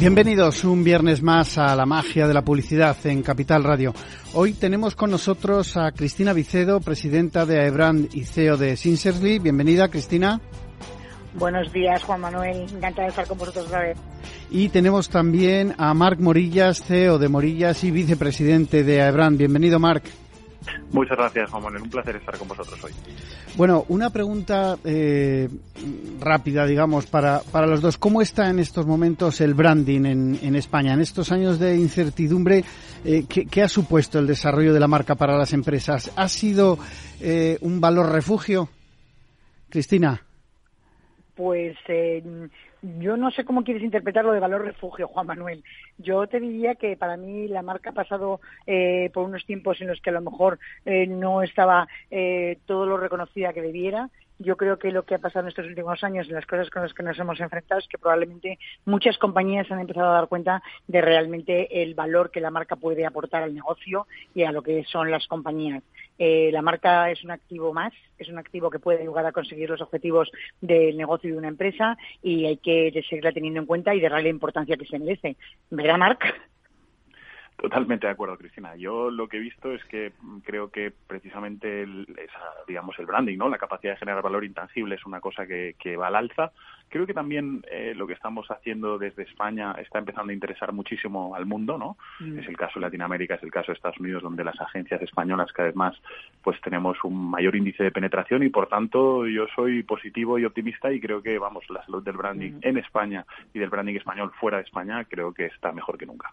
Bienvenidos un viernes más a la magia de la publicidad en Capital Radio. Hoy tenemos con nosotros a Cristina Vicedo, presidenta de AEBRAND y CEO de Sincerely. Bienvenida, Cristina. Buenos días, Juan Manuel. Encantada de estar con vosotros otra vez. Y tenemos también a Marc Morillas, CEO de Morillas y vicepresidente de AEBRAND. Bienvenido, Marc. Muchas gracias, Juan Manuel. Un placer estar con vosotros hoy. Bueno, una pregunta eh, rápida, digamos, para, para los dos. ¿Cómo está en estos momentos el branding en, en España? En estos años de incertidumbre, eh, ¿qué, ¿qué, ha supuesto el desarrollo de la marca para las empresas? ¿Ha sido eh, un valor refugio? Cristina. Pues eh, yo no sé cómo quieres interpretar lo de valor refugio, Juan Manuel. Yo te diría que para mí la marca ha pasado eh, por unos tiempos en los que a lo mejor eh, no estaba eh, todo lo reconocida que debiera yo creo que lo que ha pasado en estos últimos años, en las cosas con las que nos hemos enfrentado, es que probablemente muchas compañías han empezado a dar cuenta de realmente el valor que la marca puede aportar al negocio y a lo que son las compañías. Eh, la marca es un activo más, es un activo que puede ayudar a conseguir los objetivos del negocio de una empresa y hay que seguirla teniendo en cuenta y darle la importancia que se merece. ¿Verdad, Marc? Totalmente de acuerdo, Cristina. Yo lo que he visto es que creo que precisamente el, esa, digamos el branding, ¿no? La capacidad de generar valor intangible es una cosa que, que va al alza. Creo que también eh, lo que estamos haciendo desde España está empezando a interesar muchísimo al mundo, ¿no? Mm. Es el caso de Latinoamérica, es el caso de Estados Unidos, donde las agencias españolas cada vez más, pues tenemos un mayor índice de penetración y por tanto yo soy positivo y optimista y creo que, vamos, la salud del branding mm. en España y del branding español fuera de España creo que está mejor que nunca.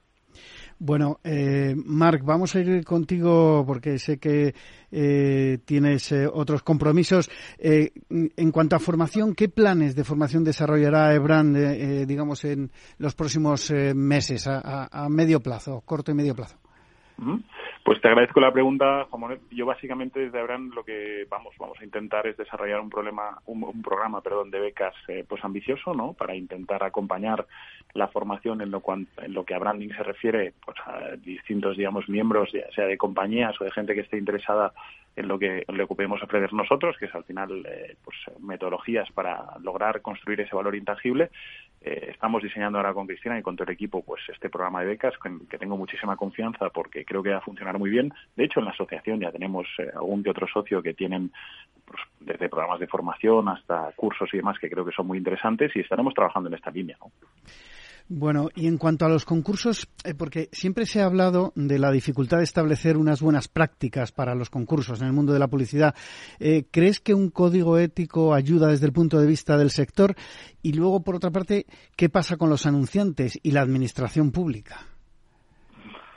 Bueno, eh, Marc, vamos a ir contigo porque sé que eh, tienes eh, otros compromisos. Eh, en cuanto a formación, ¿qué planes de formación desarrollará Ebrand, eh, digamos, en los próximos eh, meses, a, a, medio plazo, corto y medio plazo? Pues te agradezco la pregunta, Juan. Yo básicamente desde Abraham lo que vamos vamos a intentar es desarrollar un problema un, programa, perdón, de becas eh, pues ambicioso, ¿no? Para intentar acompañar la formación en lo en lo que a branding se refiere, pues a distintos digamos miembros, ya sea de compañías o de gente que esté interesada en lo que, que podemos ofrecer nosotros, que es al final eh, pues, metodologías para lograr construir ese valor intangible. Eh, estamos diseñando ahora con Cristina y con todo el equipo pues este programa de becas que, tengo muchísima confianza porque creo que va a funcionar muy bien. De hecho, en la asociación ya tenemos eh, algún que otro socio que tienen pues, desde programas de formación hasta cursos y demás que creo que son muy interesantes y estaremos trabajando en esta línea. ¿no? Bueno, y en cuanto a los concursos, eh, porque siempre se ha hablado de la dificultad de establecer unas buenas prácticas para los concursos en el mundo de la publicidad, eh, ¿crees que un código ético ayuda desde el punto de vista del sector? Y luego, por otra parte, ¿qué pasa con los anunciantes y la administración pública?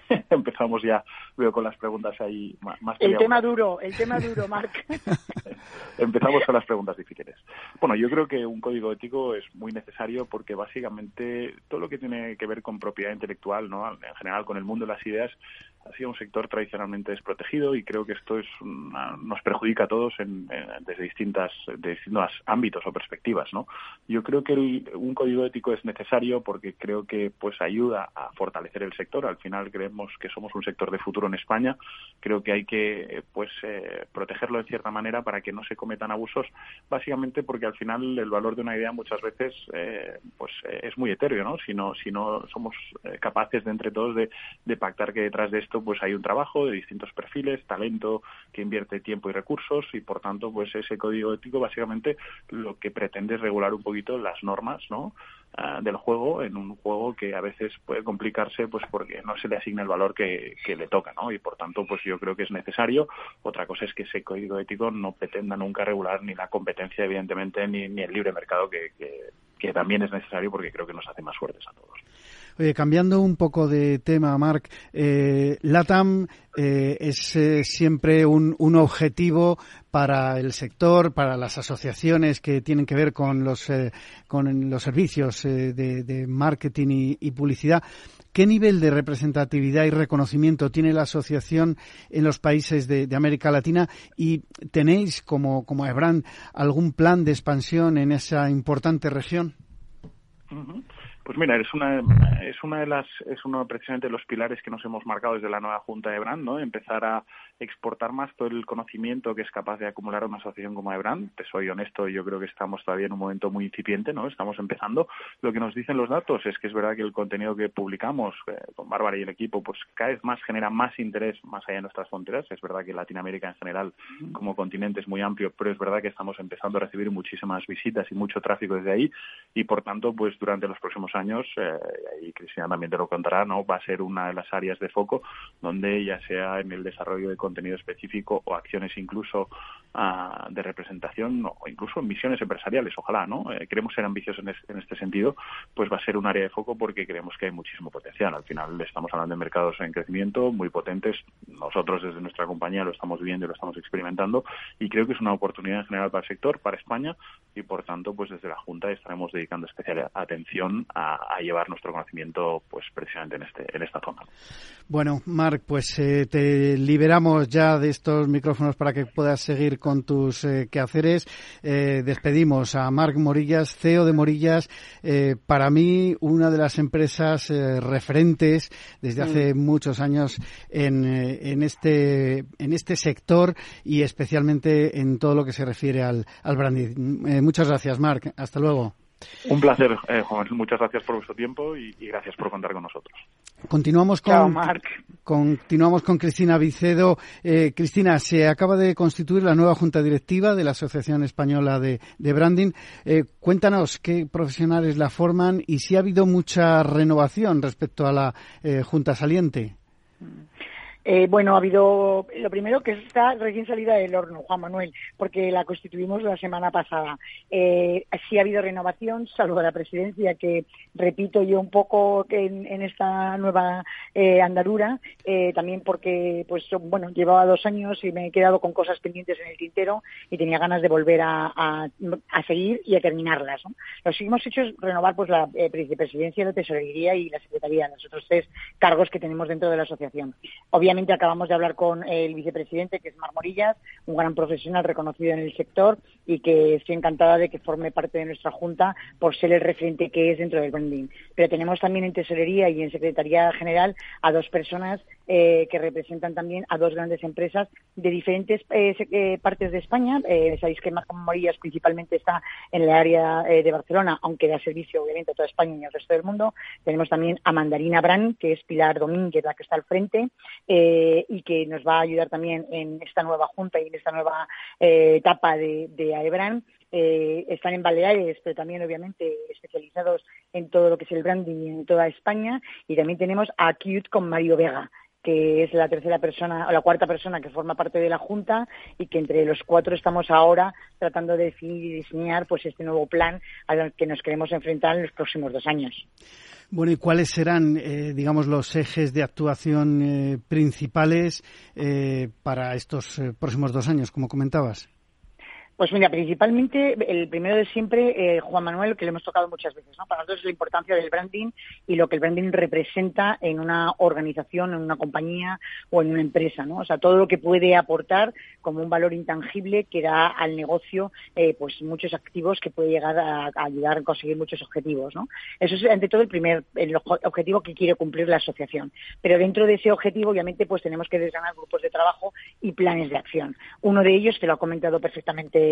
empezamos ya, veo con las preguntas ahí más. El tema duro, el tema duro, Marc. empezamos con las preguntas difíciles. Bueno, yo creo que un código ético es muy necesario porque básicamente todo lo que tiene que ver con propiedad intelectual, ¿no? en general con el mundo de las ideas, ha sido un sector tradicionalmente desprotegido y creo que esto es una, nos perjudica a todos en, desde distintas de distintos ámbitos o perspectivas, ¿no? Yo creo que un código ético es necesario porque creo que pues ayuda a fortalecer el sector. Al final creemos que somos un sector de futuro en España. Creo que hay que pues eh, protegerlo de cierta manera para que no se cometan abusos, básicamente porque al final el valor de una idea muchas veces eh, pues eh, es muy etéreo, ¿no? Si no si no somos capaces de entre todos de, de pactar que detrás de esto pues hay un trabajo de distintos perfiles, talento que invierte tiempo y recursos y por tanto pues ese código ético básicamente lo que pretende es regular un poquito las normas, ¿no? Uh, del juego en un juego que a veces puede complicarse pues porque no se le asigna el valor que, que, le toca, ¿no? Y por tanto pues yo creo que es necesario. Otra cosa es que ese código ético no pretenda nunca regular ni la competencia evidentemente ni, ni el libre mercado que, que, que también es necesario porque creo que nos hace más fuertes a todos. Oye, cambiando un poco de tema, Marc, eh, LATAM eh, es eh, siempre un, un, objetivo para el sector, para las asociaciones que tienen que ver con los, eh, con los servicios de, de, marketing y, publicidad. ¿Qué nivel de representatividad y reconocimiento tiene la asociación en los países de, América Latina? ¿Y tenéis, como, como algún plan de expansión en esa importante región? Pues mira, es una, es una de las, es uno precisamente de los pilares que nos hemos marcado desde la nueva Junta de Brand, ¿no? Empezar a exportar más todo el conocimiento que es capaz de acumular una asociación como Brand. Te soy honesto, yo creo que estamos todavía en un momento muy incipiente, ¿no? Estamos empezando. Lo que nos dicen los datos es que es verdad que el contenido que publicamos eh, con Bárbara y el equipo, pues cada vez más genera más interés más allá de nuestras fronteras. Es verdad que Latinoamérica en general, como continente, es muy amplio, pero es verdad que estamos empezando a recibir muchísimas visitas y mucho tráfico desde ahí y, por tanto, pues durante los próximos años, eh, y Cristina también te lo contará, ¿no? Va a ser una de las áreas de foco donde ya sea en el desarrollo de contenido específico o acciones incluso uh, de representación o incluso misiones empresariales, ojalá, ¿no? Eh, queremos ser ambiciosos en, es, en, este sentido, pues va a ser un área de foco porque creemos que hay muchísimo potencial. Al final estamos hablando de mercados en crecimiento muy potentes. Nosotros desde nuestra compañía lo estamos viviendo y lo estamos experimentando y creo que es una oportunidad en general para el sector, para España y por tanto, pues desde la Junta estaremos dedicando especial atención a, a llevar nuestro conocimiento pues precisamente en este en esta zona. Bueno, Marc, pues eh, te liberamos ya de estos micrófonos para que puedas seguir con tus eh, quehaceres. Eh, despedimos a Marc Morillas, CEO de Morillas, eh, para mí una de las empresas eh, referentes desde hace mm. muchos años en, en, este en este sector y especialmente en todo lo que se refiere al, al branding. muchas gracias, Marc. Hasta luego. Un placer, eh, Juan. Muchas gracias por vuestro tiempo y, y, gracias por contar con nosotros. Continuamos con, Chao, continuamos con Cristina Vicedo. Eh, Cristina, se acaba de constituir la nueva junta directiva de la Asociación Española de, de Branding. Eh, cuéntanos qué profesionales la forman y si ha habido mucha renovación respecto a la eh, junta saliente. Eh, bueno, ha habido lo primero que está recién salida del horno, Juan Manuel, porque la constituimos la semana pasada. Eh, sí ha habido renovación, salvo la presidencia, que repito yo un poco en, esta nueva eh, andadura, eh, también porque, pues, bueno, llevaba dos años y me he quedado con cosas pendientes en el tintero y tenía ganas de volver a, a, a seguir y a terminarlas. ¿no? Lo que hemos hecho es renovar, pues, la eh, presidencia, la tesorería y la secretaría, los otros tres cargos que tenemos dentro de la asociación. Obviamente acabamos de hablar con el vicepresidente, que es Mar Morillas, un gran profesional reconocido en el sector y que estoy encantada de que forme parte de nuestra junta por ser el referente que es dentro del branding. Pero tenemos también en tesorería y en secretaría general a dos personas eh, que representan también a dos grandes empresas de diferentes eh, eh, partes de España. Sabéis que Mar Morillas principalmente está en el área de Barcelona, aunque da servicio obviamente a toda España y al resto del mundo. Tenemos también a Mandarina Brand, que es Pilar Domínguez, la que está al frente. Eh, y que nos va a ayudar también en esta nueva junta y en esta nueva eh, etapa de, de AEBRAN. Eh, están en Baleares, pero también obviamente especializados en todo lo que es el branding en toda España. Y también tenemos a Cute con Mario Vega, que es la tercera persona o la cuarta persona que forma parte de la Junta y que entre los cuatro estamos ahora tratando de definir y diseñar pues este nuevo plan al que nos queremos enfrentar en los próximos dos años. Bueno, ¿y cuáles serán, eh, digamos, los ejes de actuación eh, principales eh, para estos eh, próximos dos años, como comentabas? Pues mira, principalmente el primero de siempre, eh, Juan Manuel, que le hemos tocado muchas veces, ¿no? Para nosotros es la importancia del branding y lo que el branding representa en una organización, en una compañía o en una empresa, ¿no? O sea, todo lo que puede aportar como un valor intangible que da al negocio, eh, pues muchos activos que puede llegar a, ayudar a conseguir muchos objetivos, ¿no? Eso es ante todo el primer el objetivo que quiere cumplir la asociación. Pero dentro de ese objetivo, obviamente, pues tenemos que desgranar grupos de trabajo y planes de acción. Uno de ellos, te lo ha comentado perfectamente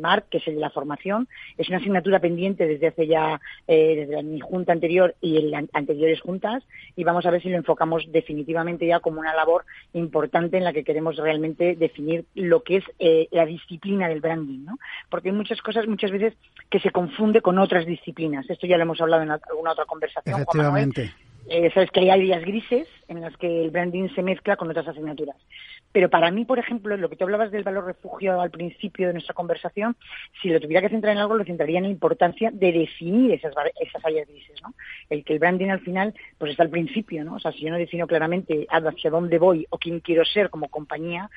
Marc, que es el de la formación. Es una asignatura pendiente desde hace ya, eh, desde mi junta anterior y en anteriores juntas, y vamos a ver si lo enfocamos definitivamente ya como una labor importante en la que queremos realmente definir lo que es eh, la disciplina del branding, ¿no? Porque hay muchas cosas, muchas veces, que se confunde con otras disciplinas. Esto ya lo hemos hablado en alguna otra conversación. Efectivamente. Eh, sabes que hay áreas grises en las que el branding se mezcla con otras asignaturas. Pero para mí, por ejemplo, lo que tú hablabas del valor refugio al principio de nuestra conversación, si lo tuviera que centrar en algo, lo centraría en la importancia de definir esas, esas áreas grises, ¿no? El que el branding al final, pues está al principio, ¿no? O sea, si yo no defino claramente hacia dónde voy o quién quiero ser como compañía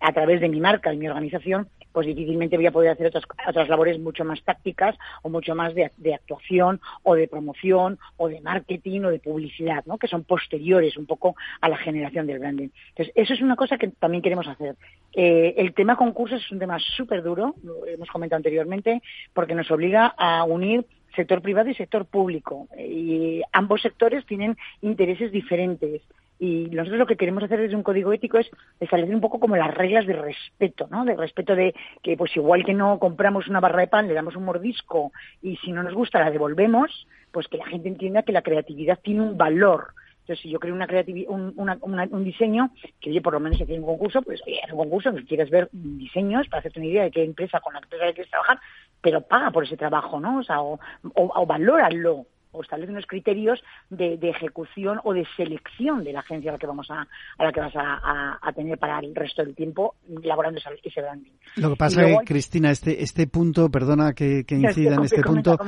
a través de mi marca y mi organización, pues difícilmente voy a poder hacer otras, otras labores mucho más tácticas o mucho más de, actuación o de promoción o de marketing o de publicidad, ¿no? que son posteriores un poco a la generación del branding. Entonces, eso es una cosa que también queremos hacer. Eh, el tema concursos es un tema súper duro, lo hemos comentado anteriormente, porque nos obliga a unir sector privado y sector público. Y ambos sectores tienen intereses diferentes. Y nosotros lo que queremos hacer desde un código ético es establecer un poco como las reglas de respeto, ¿no? De respeto de que, pues igual que no compramos una barra de pan, le damos un mordisco y si no nos gusta la devolvemos, pues que la gente entienda que la creatividad tiene un valor. Entonces, si yo creo una un, un diseño, que oye, por lo menos si hay un concurso, pues oye, haz un concurso, si quieres ver diseños para hacerte una idea de qué empresa con la que quieres trabajar, pero paga por ese trabajo, ¿no? O sea, o, o, o valóralo o establece unos criterios de, ejecución o de selección de la agencia a la que vamos a, a la que vas a, tener para el resto del tiempo elaborando ese, branding. Lo que pasa es, Cristina, este, este punto, perdona que, incida en este punto,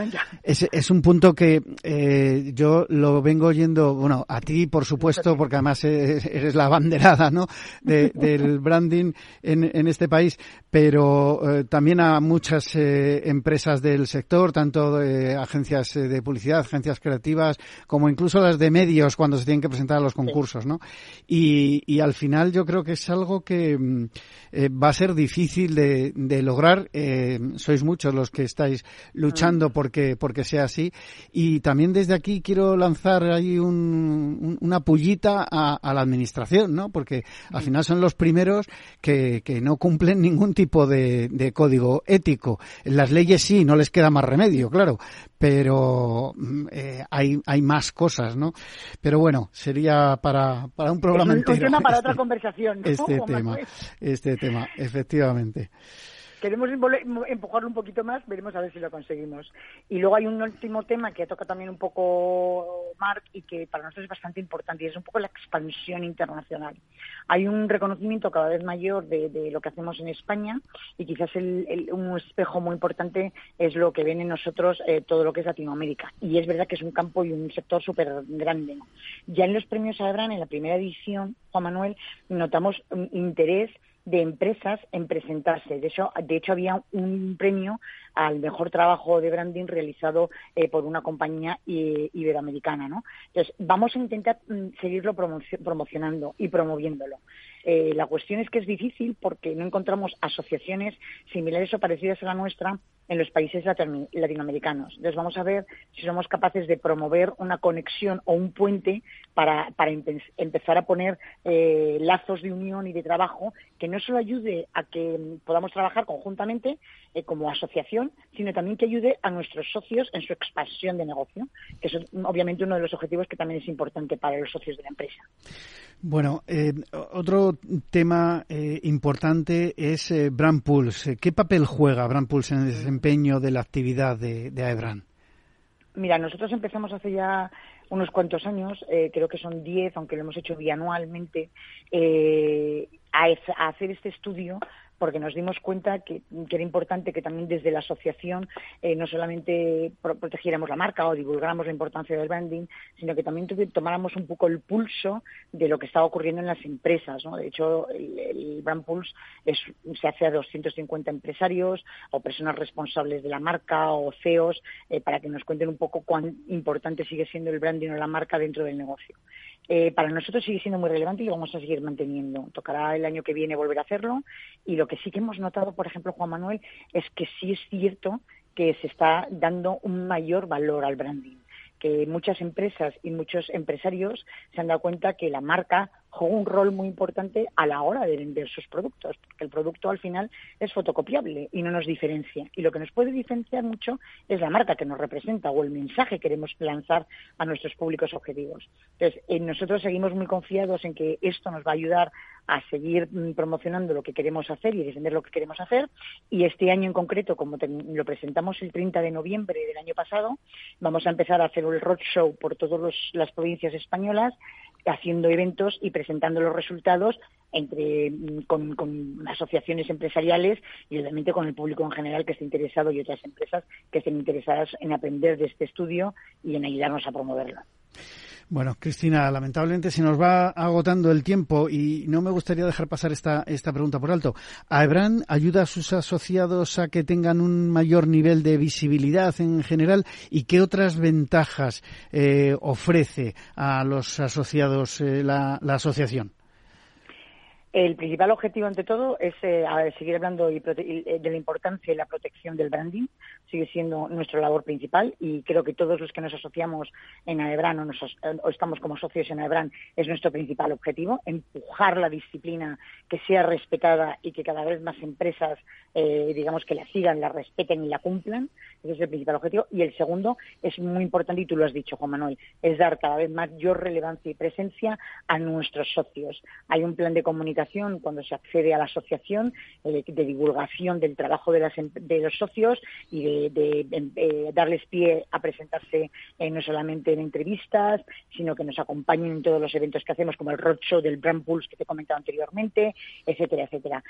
Es, es, un punto que eh, yo lo vengo oyendo, bueno, a ti, por supuesto, porque además eres la banderada, ¿no?, del branding en, en este país, pero eh, también a muchas eh, empresas del sector, tanto agencias de publicidad, agencias creativas, como incluso las de medios cuando se tienen que presentar a los concursos, ¿no? Y, y al final yo creo que es algo que mm, eh, va a ser difícil de, de lograr. Eh, sois muchos los que estáis luchando porque, porque sea así. Y también desde aquí quiero lanzar ahí un, una pullita a, a, la administración, ¿no? Porque al final son los primeros que, que no cumplen ningún tipo de, de código ético. En las leyes sí, no les queda más remedio, claro, pero mm, eh, hay, hay más cosas, ¿no? Pero bueno, sería para, para un programa entero. Un tema para otra conversación. Este tema, este tema, efectivamente queremos empujarlo un poquito más, veremos a ver si lo conseguimos. Y luego hay un último tema que toca también un poco Mark y que para nosotros es bastante importante y es un poco la expansión internacional. Hay un reconocimiento cada vez mayor de, lo que hacemos en España y quizás un espejo muy importante es lo que ven en nosotros eh, todo lo que es Latinoamérica. Y es verdad que es un campo y un sector súper grande. Ya en los premios Adran, en la primera edición, Juan Manuel, notamos interés de empresas en presentarse. De hecho, de hecho había un premio al mejor trabajo de branding realizado eh, por una compañía iberoamericana, ¿no? Entonces, vamos a intentar mm, seguirlo promocionando y promoviéndolo. Eh, la cuestión es que es difícil porque no encontramos asociaciones similares o parecidas a la nuestra en los países latinoamericanos. Entonces vamos a ver si somos capaces de promover una conexión o un puente para, empezar a poner eh, lazos de unión y de trabajo que no solo ayude a que podamos trabajar conjuntamente eh, como asociación, sino también que ayude a nuestros socios en su expansión de negocio, que es obviamente uno de los objetivos que también es importante para los socios de la empresa. Bueno, eh, otro tema importante es Brand Pulse. ¿Qué papel juega Brand Pulse en el desempeño de la actividad de, AEBRAN? Mira, nosotros empezamos hace ya unos cuantos años, eh, creo que son diez, aunque lo hemos hecho bianualmente, eh, a, hacer este estudio porque nos dimos cuenta que, era importante que también desde la asociación eh, no solamente protegiéramos la marca o divulgáramos la importancia del branding, sino que también tomáramos un poco el pulso de lo que estaba ocurriendo en las empresas. De hecho, el, Brand Pulse se hace a 250 empresarios o personas responsables de la marca o CEOs eh, para que nos cuenten un poco cuán importante sigue siendo el branding o la marca dentro del negocio. Eh, para nosotros sigue siendo muy relevante y lo vamos a seguir manteniendo. Tocará el año que viene volver a hacerlo y lo que sí que hemos notado, por ejemplo, Juan Manuel, es que sí es cierto que se está dando un mayor valor al branding que muchas empresas y muchos empresarios se han dado cuenta que la marca juega un rol muy importante a la hora de vender sus productos, porque el producto al final es fotocopiable y no nos diferencia. Y lo que nos puede diferenciar mucho es la marca que nos representa o el mensaje que queremos lanzar a nuestros públicos objetivos. Entonces, eh, nosotros seguimos muy confiados en que esto nos va a ayudar a seguir mm, promocionando lo que queremos hacer y defender lo que queremos hacer. Y este año en concreto, como lo presentamos el 30 de noviembre del año pasado, vamos a empezar a hacer el roadshow por todas las provincias españolas haciendo eventos y presentando los resultados entre mm, con, con, asociaciones empresariales y obviamente con el público en general que esté interesado y otras empresas que estén interesadas en aprender de este estudio y en ayudarnos a promoverlo. Bueno, Cristina, lamentablemente se nos va agotando el tiempo y no me gustaría dejar pasar esta, esta pregunta por alto. ¿AEBRAN ayuda a sus asociados a que tengan un mayor nivel de visibilidad en general y qué otras ventajas eh, ofrece a los asociados eh, la asociación? El principal objetivo, ante todo, es eh, seguir hablando eh, de la importancia y la protección del branding. Sigue siendo nuestra labor principal y creo que todos los que nos asociamos en AEBRAN o, estamos como socios en AEBRAN es nuestro principal objetivo, empujar la disciplina que sea respetada y que cada vez más empresas, eh, digamos, que la sigan, la respeten y la cumplan. Ese es el principal objetivo. Y el segundo es muy importante, y tú lo has dicho, Juan Manuel, es dar cada vez mayor relevancia y presencia a nuestros socios. Hay un plan de comunicación cuando se accede a la asociación, eh, de divulgación del trabajo de, las, em, de los socios y de, em, eh, darles pie a presentarse eh, no solamente en entrevistas, sino que nos acompañen en todos los eventos que hacemos, como el roadshow del Brand Pulse que te he comentado anteriormente, etcétera, etcétera.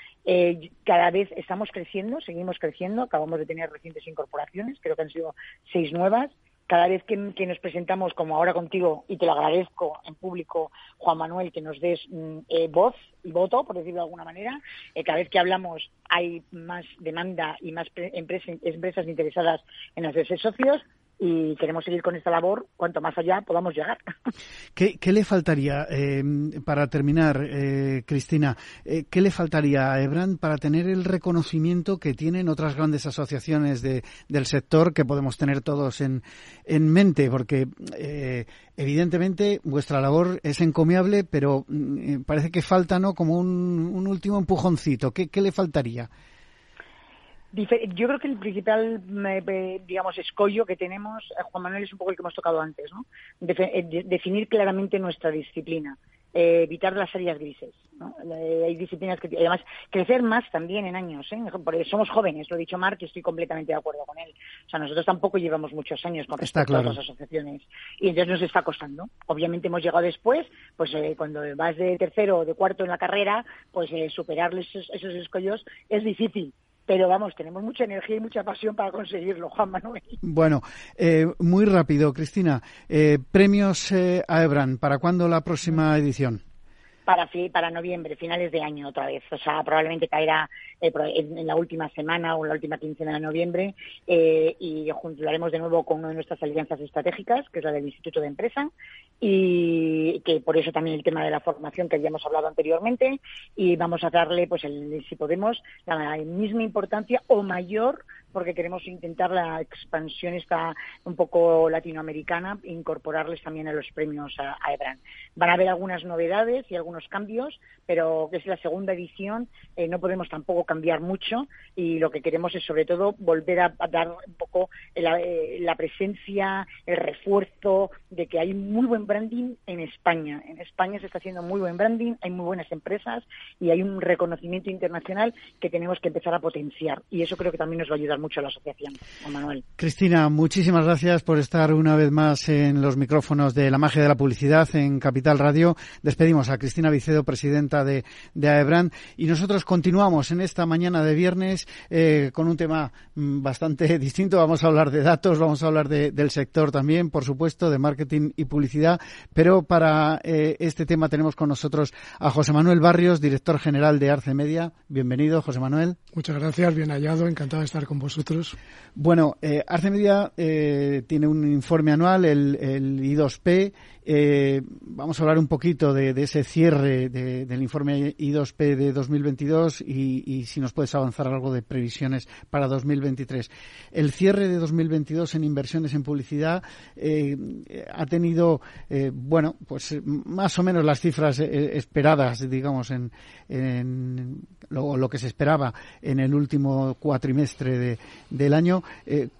cada vez estamos creciendo, seguimos creciendo, acabamos de tener recientes incorporaciones, creo que han sido seis nuevas, cada vez que, nos presentamos, como ahora contigo, y te lo agradezco en público, Juan Manuel, que nos des mm, eh, voz y voto, por decirlo de alguna manera, eh, cada vez que hablamos hay más demanda y más empresas, empresas interesadas en hacerse socios, y queremos seguir con esta labor cuanto más allá podamos llegar. ¿Qué, le faltaría, eh, para terminar, eh, Cristina, eh, qué le faltaría a Ebran para tener el reconocimiento que tienen otras grandes asociaciones de, del sector que podemos tener todos en, en mente? Porque evidentemente vuestra labor es encomiable, pero mm, parece que falta ¿no? como un, último empujoncito. ¿Qué, ¿Qué le faltaría? Yo creo que el principal, digamos, escollo que tenemos, eh, Juan Manuel, es un poco el que hemos tocado antes, ¿no? Eh, definir claramente nuestra disciplina, eh, evitar las áreas grises. ¿no? hay disciplinas que, además, crecer más también en años, ¿eh? porque somos jóvenes, lo ha dicho Marc y estoy completamente de acuerdo con él. O sea, nosotros tampoco llevamos muchos años con respecto a las asociaciones y entonces nos está costando. Obviamente hemos llegado después, pues cuando vas de tercero o de cuarto en la carrera, pues superarles esos, esos escollos es difícil pero vamos, tenemos mucha energía y mucha pasión para conseguirlo, Juan Manuel. Bueno, eh, muy rápido, Cristina. Eh, premios eh, a Ebran, ¿para cuándo la próxima edición? Para, para noviembre, finales de año otra vez. O sea, probablemente caerá eh, en, la última semana o en la última quincena de noviembre eh, y juntaremos de nuevo con una de nuestras alianzas estratégicas, que es la del Instituto de Empresa, y que por eso también el tema de la formación que habíamos hablado anteriormente, y vamos a darle, pues, el, si podemos, la misma importancia o mayor porque queremos intentar la expansión esta un poco latinoamericana, incorporarles también a los premios a, EBRAN. Van a haber algunas novedades y algunos cambios, pero es la segunda edición, eh, no podemos tampoco cambiar mucho y lo que queremos es sobre todo volver a, dar un poco la, eh, la, presencia, el refuerzo de que hay muy buen branding en España. En España se está haciendo muy buen branding, hay muy buenas empresas y hay un reconocimiento internacional que tenemos que empezar a potenciar y eso creo que también nos va a ayudar mucho la asociación, Manuel. Cristina, muchísimas gracias por estar una vez más en los micrófonos de la magia de la publicidad en Capital Radio. Despedimos a Cristina Vicedo, presidenta de, de AEBRAN, y nosotros continuamos en esta mañana de viernes eh, con un tema mm, bastante distinto. Vamos a hablar de datos, vamos a hablar del sector también, por supuesto, de marketing y publicidad, pero para eh, este tema tenemos con nosotros a José Manuel Barrios, director general de Arce Media. Bienvenido, José Manuel. Muchas gracias, bien hallado, encantado de estar con vosotros bueno, eh, Arce Media eh, tiene un informe anual, el, el I2P, Eh, vamos a hablar un poquito de, ese cierre del informe I2P de 2022 y, si nos puedes avanzar algo de previsiones para 2023. El cierre de 2022 en inversiones en publicidad eh, ha tenido, eh, bueno, pues más o menos las cifras esperadas, digamos, en, lo, que se esperaba en el último cuatrimestre del año.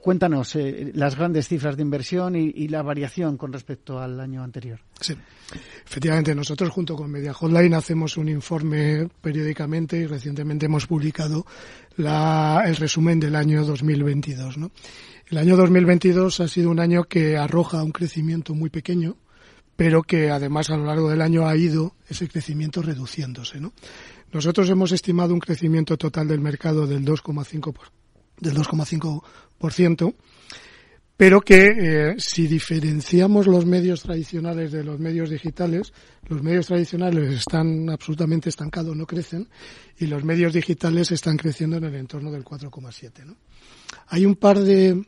cuéntanos las grandes cifras de inversión y, y la variación con respecto al año anterior. Efectivamente, nosotros junto con Media Hotline hacemos un informe periódicamente y recientemente hemos publicado el resumen del año 2022. ¿no? El año 2022 ha sido un año que arroja un crecimiento muy pequeño, pero que además a lo largo del año ha ido ese crecimiento reduciéndose. ¿no? Nosotros hemos estimado un crecimiento total del mercado del 2,5% del 2,5% pero que eh, si diferenciamos los medios tradicionales de los medios digitales, los medios tradicionales están absolutamente estancados, no crecen, y los medios digitales están creciendo en el entorno del 4,7. ¿no? Hay un par de,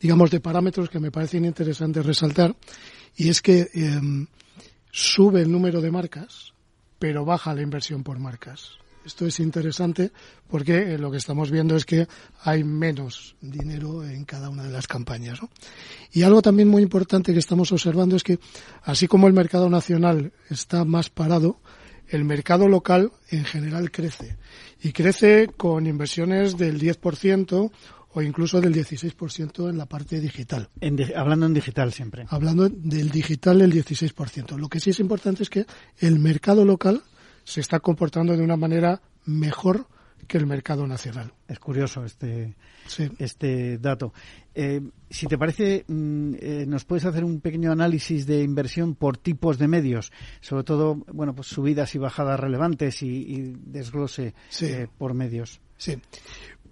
digamos, de parámetros que me parecen interesantes resaltar, y es que eh, sube el número de marcas, pero baja la inversión por marcas. Esto es interesante porque eh, lo que estamos viendo es que hay menos dinero en cada una de las campañas. Y algo también muy importante que estamos observando es que, así como el mercado nacional está más parado, el mercado local en general crece. Y crece con inversiones del 10% o incluso del 16% en la parte digital. hablando en digital siempre. Hablando del digital, el 16%. Lo que sí es importante es que el mercado local se está comportando de una manera mejor que el mercado nacional. Es curioso este, este dato. Eh, si te parece, mm, eh, nos puedes hacer un pequeño análisis de inversión por tipos de medios, sobre todo, bueno, pues subidas y bajadas relevantes y, desglose eh, por medios. Sí.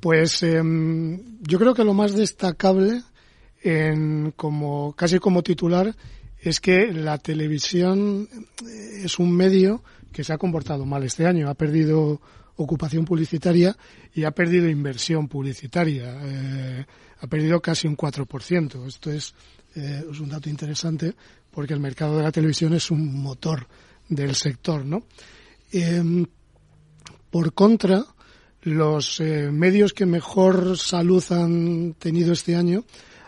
Pues em, yo creo que lo más destacable, en, como casi como titular, es que la televisión es un medio que se ha comportado mal este año. Ha perdido ocupación publicitaria y ha perdido inversión publicitaria. Eh, ha perdido casi un 4%. Esto es, eh, es un dato interesante porque el mercado de la televisión es un motor del sector, ¿no? Em, por contra, los eh, medios que mejor salud han tenido este año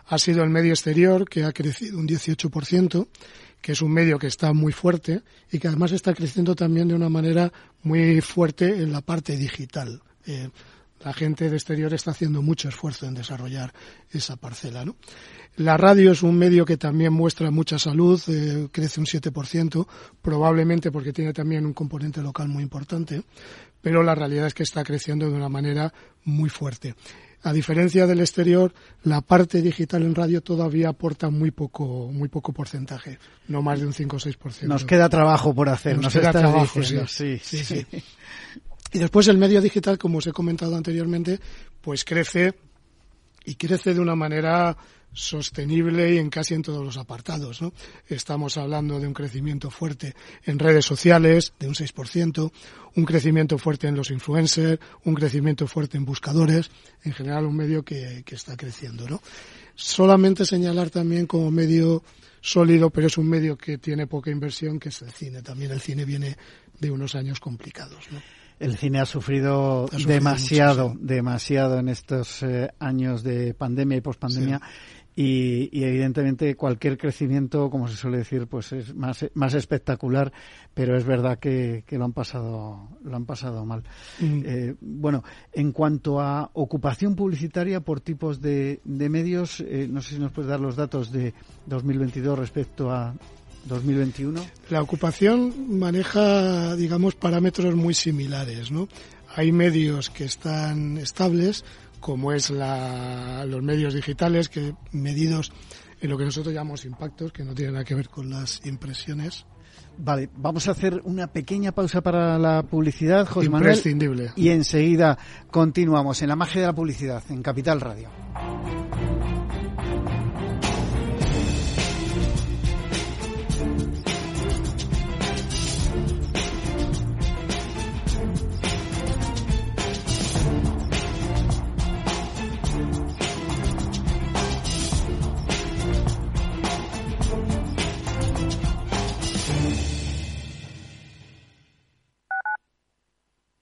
ha sido el medio exterior, que ha crecido un 18%, que es un medio que está muy fuerte y que además está creciendo también de una manera muy fuerte en la parte digital. Eh, la gente de exterior está haciendo mucho esfuerzo en desarrollar esa parcela. ¿no? La radio es un medio que también muestra mucha salud, eh, crece un 7%, probablemente porque tiene también un componente local muy importante, pero la realidad es que está creciendo de una manera muy fuerte. A diferencia del exterior, la parte digital en radio todavía aporta muy poco, muy poco porcentaje, no más de un 5 o 6%. Nos queda trabajo por hacer, nos, queda trabajo, sí. Sí, sí, Y después el medio digital, como os he comentado anteriormente, pues crece y crece de una manera sostenible y en casi en todos los apartados. ¿no? Estamos hablando de un crecimiento fuerte en redes sociales, de un 6%, un crecimiento fuerte en los influencers, un crecimiento fuerte en buscadores, en general un medio que, que está creciendo. ¿no? Solamente señalar también como medio sólido, pero es un medio que tiene poca inversión, que es el cine. También el cine viene de unos años complicados. ¿no? El cine ha sufrido, demasiado, demasiado en estos eh, años de pandemia y pospandemia. Y, y, evidentemente cualquier crecimiento, como se suele decir, pues es más, más espectacular, pero es verdad que, que lo han pasado, lo han pasado mal. Mm. Eh, bueno, en cuanto a ocupación publicitaria por tipos de, de medios, eh, no sé si nos puedes dar los datos de 2022 respecto a 2021. La ocupación maneja, digamos, parámetros muy similares, ¿no? Hay medios que están estables, como es la, los medios digitales, que medidos en lo que nosotros llamamos impactos, que no tienen nada que ver con las impresiones. Vale, vamos a hacer una pequeña pausa para la publicidad, José Imprescindible. y enseguida continuamos en la magia de la publicidad, en Capital Radio.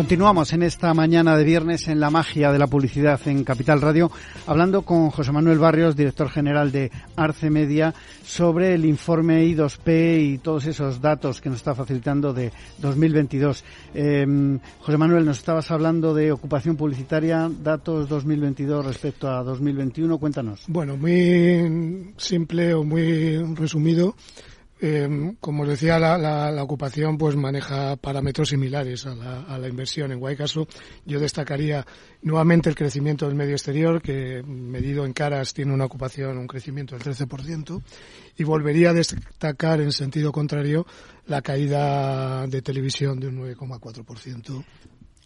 Continuamos en esta mañana de viernes en la magia de la publicidad en Capital Radio, hablando con José Manuel Barrios, director general de Arce Media, sobre el informe I2P y todos esos datos que nos está facilitando de 2022. Eh, José Manuel, nos estabas hablando de ocupación publicitaria, datos 2022 respecto a 2021. Cuéntanos. Bueno, muy simple o muy resumido. Eh, como os decía, la, la, la, ocupación pues maneja parámetros similares a la, a la inversión. En cualquier caso, yo destacaría nuevamente el crecimiento del medio exterior, que medido en caras tiene una ocupación, un crecimiento del 13%, y volvería a destacar en sentido contrario la caída de televisión de un 9,4%.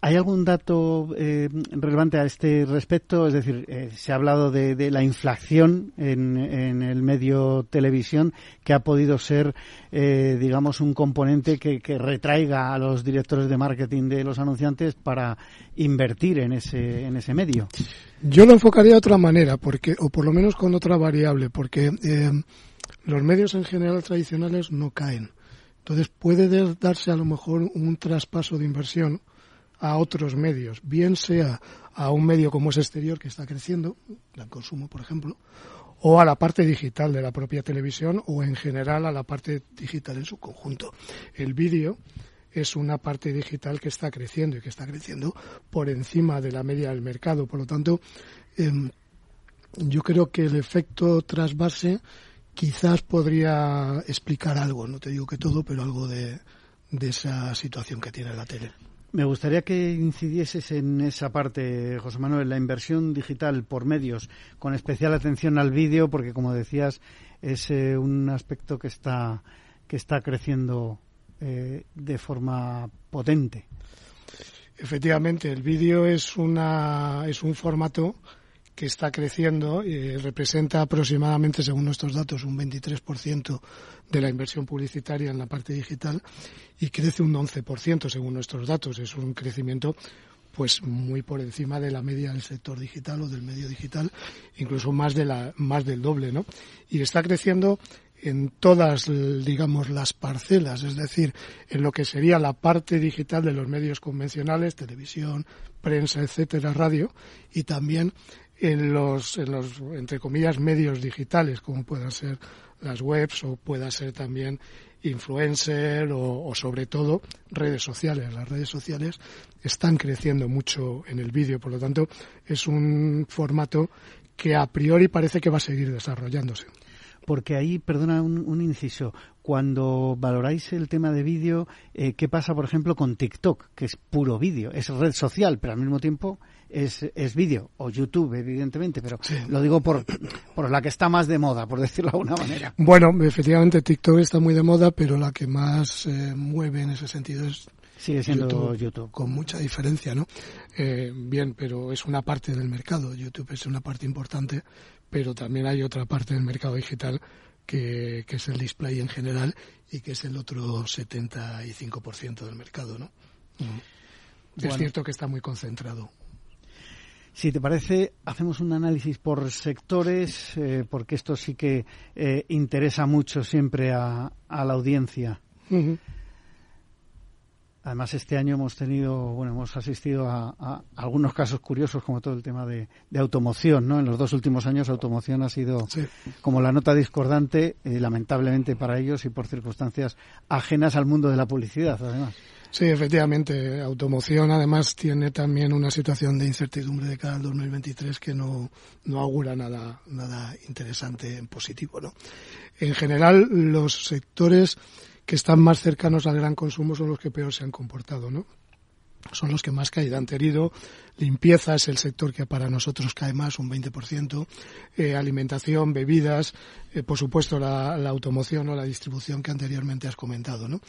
¿Hay algún dato eh, relevante a este respecto? Es decir, eh, se ha hablado de, de la inflación en, en, el medio televisión que ha podido ser, eh, digamos, un componente que, que, retraiga a los directores de marketing de los anunciantes para invertir en ese, en ese medio. Yo lo enfocaría de otra manera, porque, o por lo menos con otra variable, porque eh, los medios en general tradicionales no caen. Entonces puede darse a lo mejor un traspaso de inversión a otros medios, bien sea a un medio como es exterior que está creciendo, gran consumo por ejemplo, o a la parte digital de la propia televisión o en general a la parte digital en su conjunto. El vídeo es una parte digital que está creciendo y que está creciendo por encima de la media del mercado. Por lo tanto, eh, yo creo que el efecto trasvase quizás podría explicar algo, no te digo que todo, pero algo de esa situación que tiene la tele. Me gustaría que incidieses en esa parte, José Manuel, la inversión digital por medios, con especial atención al vídeo, porque como decías, es eh, un aspecto que está, que está creciendo eh, de forma potente. Efectivamente, el vídeo es, una, es un formato que está creciendo y representa aproximadamente, según nuestros datos, un 23% de la inversión publicitaria en la parte digital y crece un 11% según nuestros datos. Es un crecimiento pues muy por encima de la media del sector digital o del medio digital, incluso más de la más del doble, ¿no? Y está creciendo en todas, digamos, las parcelas, es decir, en lo que sería la parte digital de los medios convencionales, televisión, prensa, etcétera, radio, y también en los, en los, entre comillas, medios digitales, como puedan ser las webs o pueda ser también influencer o, o, sobre todo redes sociales. Las redes sociales están creciendo mucho en el vídeo, por lo tanto es un formato que a priori parece que va a seguir desarrollándose. Porque ahí, perdona un, un inciso, cuando valoráis el tema de vídeo, eh, ¿qué pasa, por ejemplo, con TikTok, que es puro vídeo? Es red social, pero al mismo tiempo es, es vídeo, o YouTube, evidentemente, pero sí. lo digo por, por la que está más de moda, por decirlo de alguna manera. Bueno, efectivamente TikTok está muy de moda, pero la que más eh, mueve en ese sentido es Sigue siendo YouTube, Con mucha diferencia, ¿no? Eh, bien, pero es una parte del mercado. YouTube es una parte importante, pero también hay otra parte del mercado digital que, es el display en general y que es el otro 75% del mercado, ¿no? Mm. Es cierto que está muy concentrado. Si te parece, hacemos un análisis por sectores, eh, porque esto sí que eh, interesa mucho siempre a, la audiencia. Además, este año hemos tenido, bueno, hemos asistido a, algunos casos curiosos, como todo el tema de, automoción, ¿no? En los dos últimos años, automoción ha sido como la nota discordante, eh, lamentablemente para ellos y por circunstancias ajenas al mundo de la publicidad, además. Sí, efectivamente, automoción además tiene también una situación de incertidumbre de cara al 2023 que no, no augura nada, nada interesante en positivo, ¿no? En general, los sectores que están más cercanos al gran consumo son los que peor se han comportado, ¿no? Son los que más caída han tenido. Limpieza es el sector que para nosotros cae más, un 20%. Eh, alimentación, bebidas, eh, por supuesto la, automoción o la distribución que anteriormente has comentado, ¿no?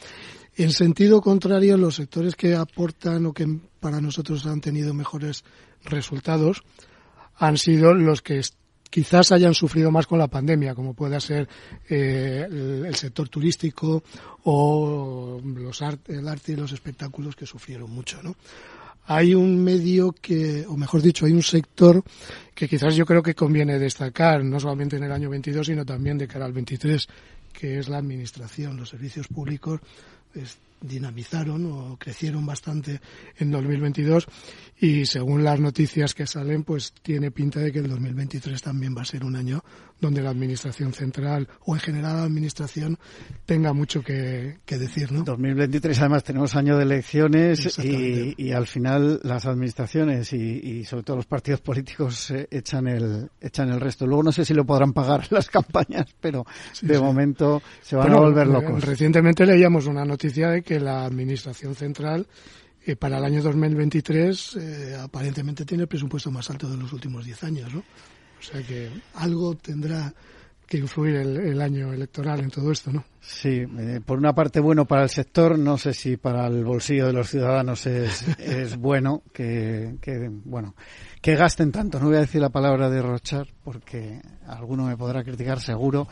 En sentido contrario, los sectores que aportan o que para nosotros han tenido mejores resultados han sido los que quizás hayan sufrido más con la pandemia, como pueda ser eh, el, sector turístico o los el arte y los espectáculos que sufrieron mucho, ¿no? Hay un medio que, o mejor dicho, hay un sector que quizás yo creo que conviene destacar, no solamente en el año 22, sino también de cara al 23, que es la administración, los servicios públicos dinamizaron o crecieron bastante en 2022 y según las noticias que salen, pues tiene pinta de que el 2023 también va a ser un año donde la administración central o en general la administración tenga mucho que, decir, ¿no? 2023 además tenemos año de elecciones y, al final las administraciones y, sobre todo los partidos políticos eh, echan el echan el resto. Luego no sé si lo podrán pagar las campañas, pero de momento se van a volver locos. Recientemente leíamos una noticia de que la administración central eh, para el año 2023 eh, aparentemente tiene el presupuesto más alto de los últimos 10 años, ¿no? O sea que algo tendrá que influir el, año electoral en todo esto, ¿no? Sí, eh, por una parte bueno para el sector, no sé si para el bolsillo de los ciudadanos es, es bueno que, que, bueno, que gasten tanto. No voy a decir la palabra derrochar porque alguno me podrá criticar seguro,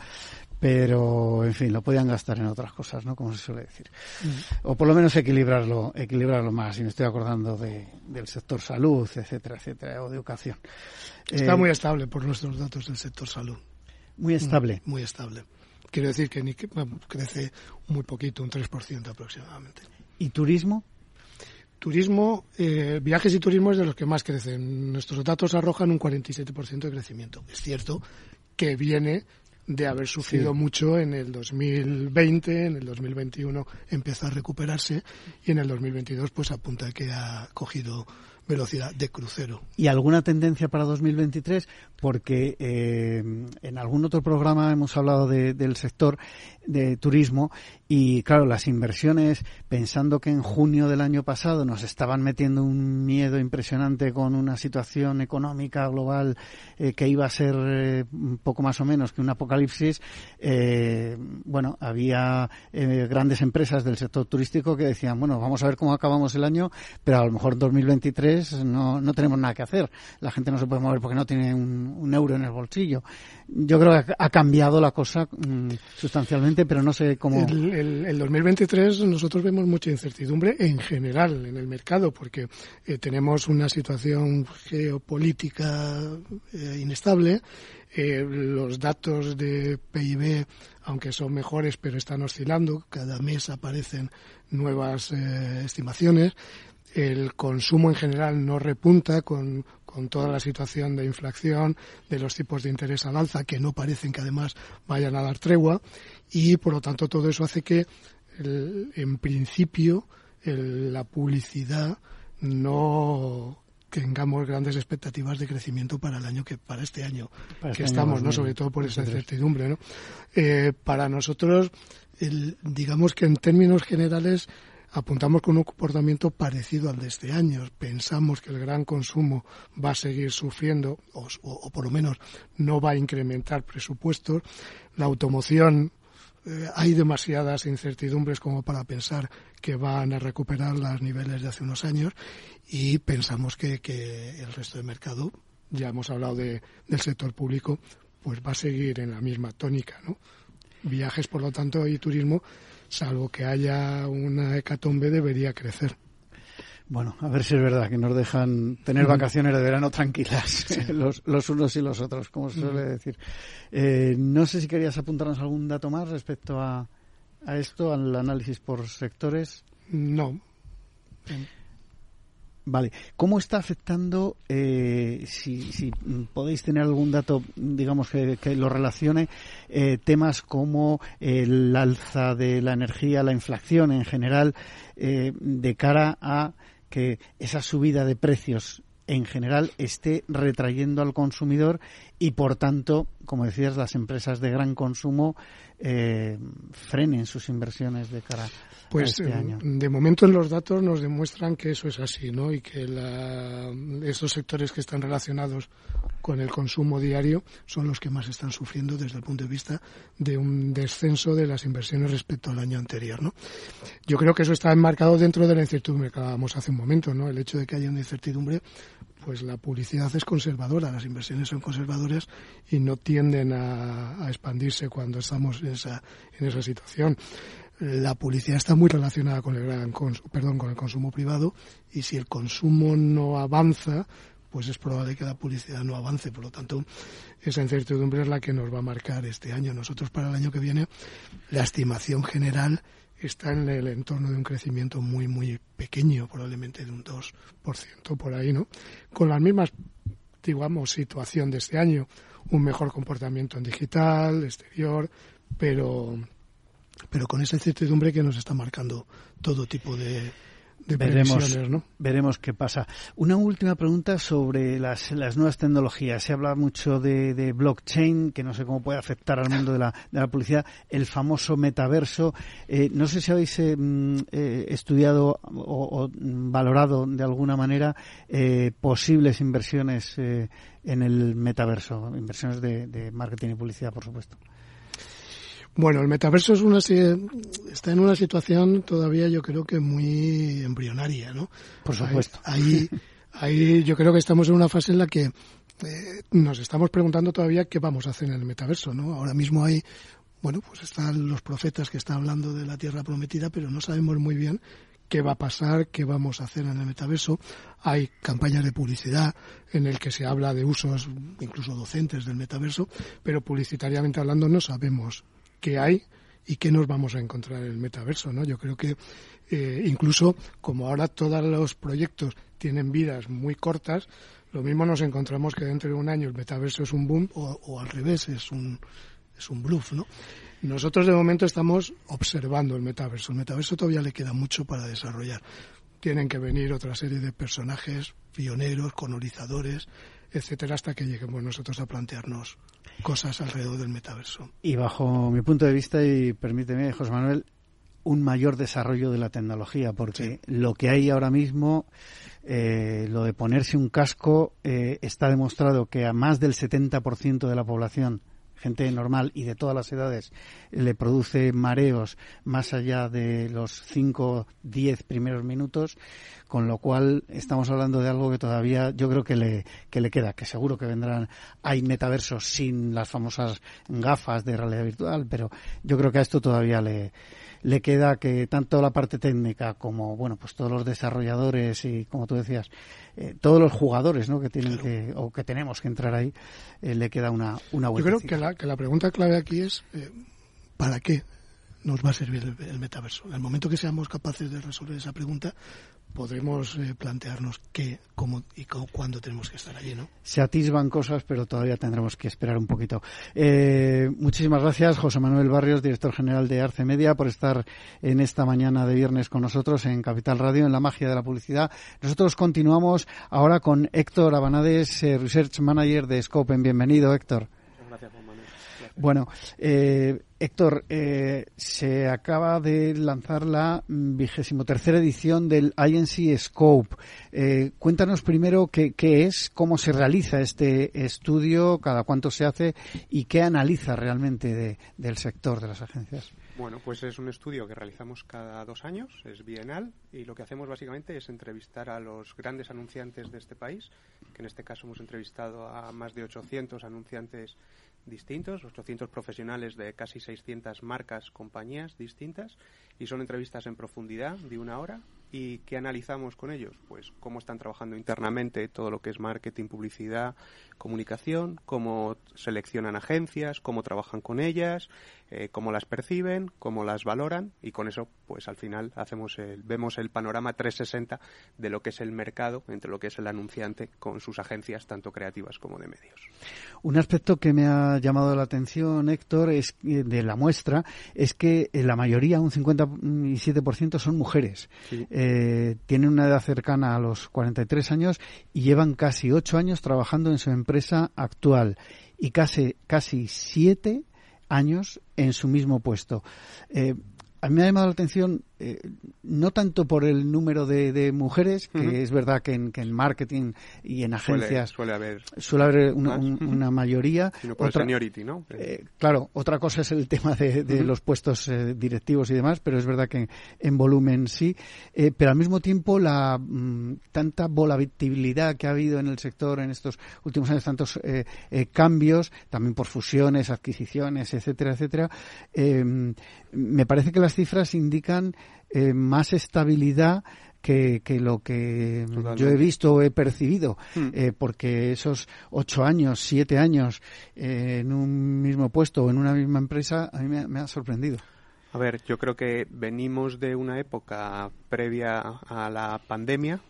pero en fin, lo podían gastar en otras cosas, ¿no? Como se suele decir. Mm. O por lo menos equilibrarlo, equilibrarlo más. Y me estoy acordando de, del sector salud, etcétera, etcétera, o de educación. Está eh, muy estable por nuestros datos del sector salud. Muy estable. Mm, muy estable. Quiero decir que ni, crece muy poquito, un 3% aproximadamente. ¿Y turismo? Turismo, eh, viajes y turismo es de los que más crecen. Nuestros datos arrojan un 47% de crecimiento. Es cierto que viene de haber sufrido mucho en el 2020, en el 2021 empieza a recuperarse y en el 2022 pues apunta que ha cogido velocidad de crucero. ¿Y alguna tendencia para 2023? Porque eh, en algún otro programa hemos hablado del sector de turismo y claro, las inversiones, pensando que en junio del año pasado nos estaban metiendo un miedo impresionante con una situación económica global eh, que iba a ser eh, poco más o menos que un apocalipsis, eh, bueno, había grandes empresas del sector turístico que decían, bueno, vamos a ver cómo acabamos el año, pero a lo mejor en 2023 no, no tenemos nada que hacer. La gente no se puede mover porque no tiene un, euro en el bolsillo. Yo creo que ha cambiado la cosa mm, sustancialmente, pero no sé cómo el, 2023 nosotros vemos mucha incertidumbre en general en el mercado porque eh, tenemos una situación geopolítica eh, inestable. Eh, los datos de PIB, aunque son mejores, pero están oscilando. Cada mes aparecen nuevas estimaciones el consumo en general no repunta con, con, toda la situación de inflación, de los tipos de interés al alza, que no parecen que además vayan a dar tregua, y por lo tanto todo eso hace que, en principio, la publicidad no tengamos grandes expectativas de crecimiento para el año que para este año que este estamos, ¿no? Sobre todo por esa incertidumbre, ¿no? Eh, para nosotros, digamos que en términos generales apuntamos con un comportamiento parecido al de este año. Pensamos que el gran consumo va a seguir sufriendo, o, por lo menos no va a incrementar presupuestos. La automoción eh, hay demasiadas incertidumbres como para pensar que van a recuperar los niveles de hace unos años y pensamos que, que el resto del mercado, ya hemos hablado de, del sector público, pues va a seguir en la misma tónica, ¿no? Viajes, por lo tanto, y turismo, salvo que haya una hecatombe, debería crecer. Bueno, a ver si es verdad que nos dejan tener vacaciones de verano tranquilas, los, los, unos y los otros, como se suele decir. Eh, no sé si querías apuntarnos algún dato más respecto a, a esto, al análisis por sectores. No. Vale. ¿Cómo está afectando, eh, si, si, podéis tener algún dato, digamos, que, lo relacione, eh, temas como el alza de la energía, la inflación en general, eh, de cara a que esa subida de precios en general esté retrayendo al consumidor y por tanto, como decías, las empresas de gran consumo eh, frenen sus inversiones de cara pues, este año. De momento en los datos nos demuestran que eso es así, ¿no? Y que la, esos sectores que están relacionados con el consumo diario son los que más están sufriendo desde el punto de vista de un descenso de las inversiones respecto al año anterior, ¿no? Yo creo que eso está enmarcado dentro de la incertidumbre que hablábamos hace un momento, ¿no? El hecho de que haya una incertidumbre pues la publicidad es conservadora, las inversiones son conservadoras y no tienden a, a expandirse cuando estamos en esa, en esa situación. La publicidad está muy relacionada con el gran perdón, con el consumo privado y si el consumo no avanza, pues es probable que la publicidad no avance. Por lo tanto, esa incertidumbre es la que nos va a marcar este año. Nosotros para el año que viene, la estimación general está en el entorno de un crecimiento muy, muy pequeño, probablemente de un 2% por ahí, ¿no? Con las mismas, digamos, situación de este año, un mejor comportamiento en digital, exterior, pero, pero con esa incertidumbre que nos está marcando todo tipo de, de veremos, ¿no? veremos qué pasa. Una última pregunta sobre las, las nuevas tecnologías. Se habla mucho de, de, blockchain, que no sé cómo puede afectar al mundo de la, de la publicidad, el famoso metaverso. Eh, no sé si habéis eh, eh, estudiado o, o, valorado de alguna manera eh, posibles inversiones eh, en el metaverso, inversiones de, de marketing y publicidad, por supuesto. Bueno, el metaverso es una, está en una situación todavía yo creo que muy embrionaria, ¿no? Por supuesto. Ahí, ahí yo creo que estamos en una fase en la que eh, nos estamos preguntando todavía qué vamos a hacer en el metaverso, ¿no? Ahora mismo hay, bueno, pues están los profetas que están hablando de la tierra prometida, pero no sabemos muy bien qué va a pasar, qué vamos a hacer en el metaverso. Hay campañas de publicidad en el que se habla de usos incluso docentes del metaverso, pero publicitariamente hablando no sabemos qué hay y qué nos vamos a encontrar en el metaverso, ¿no? Yo creo que eh, incluso como ahora todos los proyectos tienen vidas muy cortas, lo mismo nos encontramos que dentro de un año el metaverso es un boom o, al revés, es un, es un bluff, ¿no? Nosotros de momento estamos observando el metaverso. El metaverso todavía le queda mucho para desarrollar. Tienen que venir otra serie de personajes pioneros, colonizadores, etcétera, hasta que lleguemos nosotros a plantearnos cosas alrededor del metaverso. Y bajo mi punto de vista, y permíteme, José Manuel, un mayor desarrollo de la tecnología, porque sí. lo que hay ahora mismo, eh, lo de ponerse un casco, eh, está demostrado que a más del 70% de la población gente normal y de todas las edades le produce mareos más allá de los 5, 10 primeros minutos, con lo cual estamos hablando de algo que todavía yo creo que le, que le queda, que seguro que vendrán, hay metaversos sin las famosas gafas de realidad virtual, pero yo creo que a esto todavía le, le queda que tanto la parte técnica como bueno pues todos los desarrolladores y como tú decías eh, todos los jugadores ¿no? que tienen claro. que o que tenemos que entrar ahí eh, le queda una una yo creo que la, que la pregunta clave aquí es eh, para qué nos va a servir el, el, metaverso en el momento que seamos capaces de resolver esa pregunta podremos eh, plantearnos qué, cómo y cómo, cuándo tenemos que estar allí, ¿no? Se atisban cosas, pero todavía tendremos que esperar un poquito. Eh, muchísimas gracias, José Manuel Barrios, director general de Arce Media, por estar en esta mañana de viernes con nosotros en Capital Radio, en la magia de la publicidad. Nosotros continuamos ahora con Héctor Abanades, eh, Research Manager de Scopen. Bienvenido, Héctor. Gracias. Bueno, eh, Héctor, eh, se acaba de lanzar la vigésimo tercera edición del INC Scope. Eh, cuéntanos primero qué, es, cómo se realiza este estudio, cada cuánto se hace y qué analiza realmente de, del sector de las agencias. Bueno, pues es un estudio que realizamos cada dos años, es bienal, y lo que hacemos básicamente es entrevistar a los grandes anunciantes de este país, que en este caso hemos entrevistado a más de 800 anunciantes distintos, 800 profesionales de casi 600 marcas, compañías distintas, y son entrevistas en profundidad de una hora. ¿Y qué analizamos con ellos? Pues cómo están trabajando internamente todo lo que es marketing, publicidad, comunicación, cómo seleccionan agencias, cómo trabajan con ellas, eh, cómo las perciben, cómo las valoran y con eso pues al final hacemos el, vemos el panorama 360 de lo que es el mercado entre lo que es el anunciante con sus agencias tanto creativas como de medios. Un aspecto que me ha llamado la atención, Héctor, es eh, de la muestra es que eh, la mayoría, un 57% son mujeres. tienen una edad cercana a los 43 años y llevan casi 8 años trabajando en su empresa actual y casi casi siete años en su mismo puesto. Eh, a mí me ha llamado la atención eh, no tanto por el número de, mujeres, que es verdad que en, que en, marketing y en agencias suele, haber, suele haber una, mayoría. Sino por seniority, ¿no? Eh, claro, otra cosa es el tema de, los puestos eh, directivos y demás, pero es verdad que en, volumen sí. pero al mismo tiempo, la mm, tanta volatilidad que ha habido en el sector en estos últimos años, tantos cambios, también por fusiones, adquisiciones, etcétera, etcétera, me parece que las cifras indican eh, más estabilidad que, lo que yo he visto o he percibido, hmm. eh, porque esos ocho años, siete años eh, en un mismo puesto o en una misma empresa, a mí me, ha sorprendido. A ver, yo creo que venimos de una época previa a la pandemia,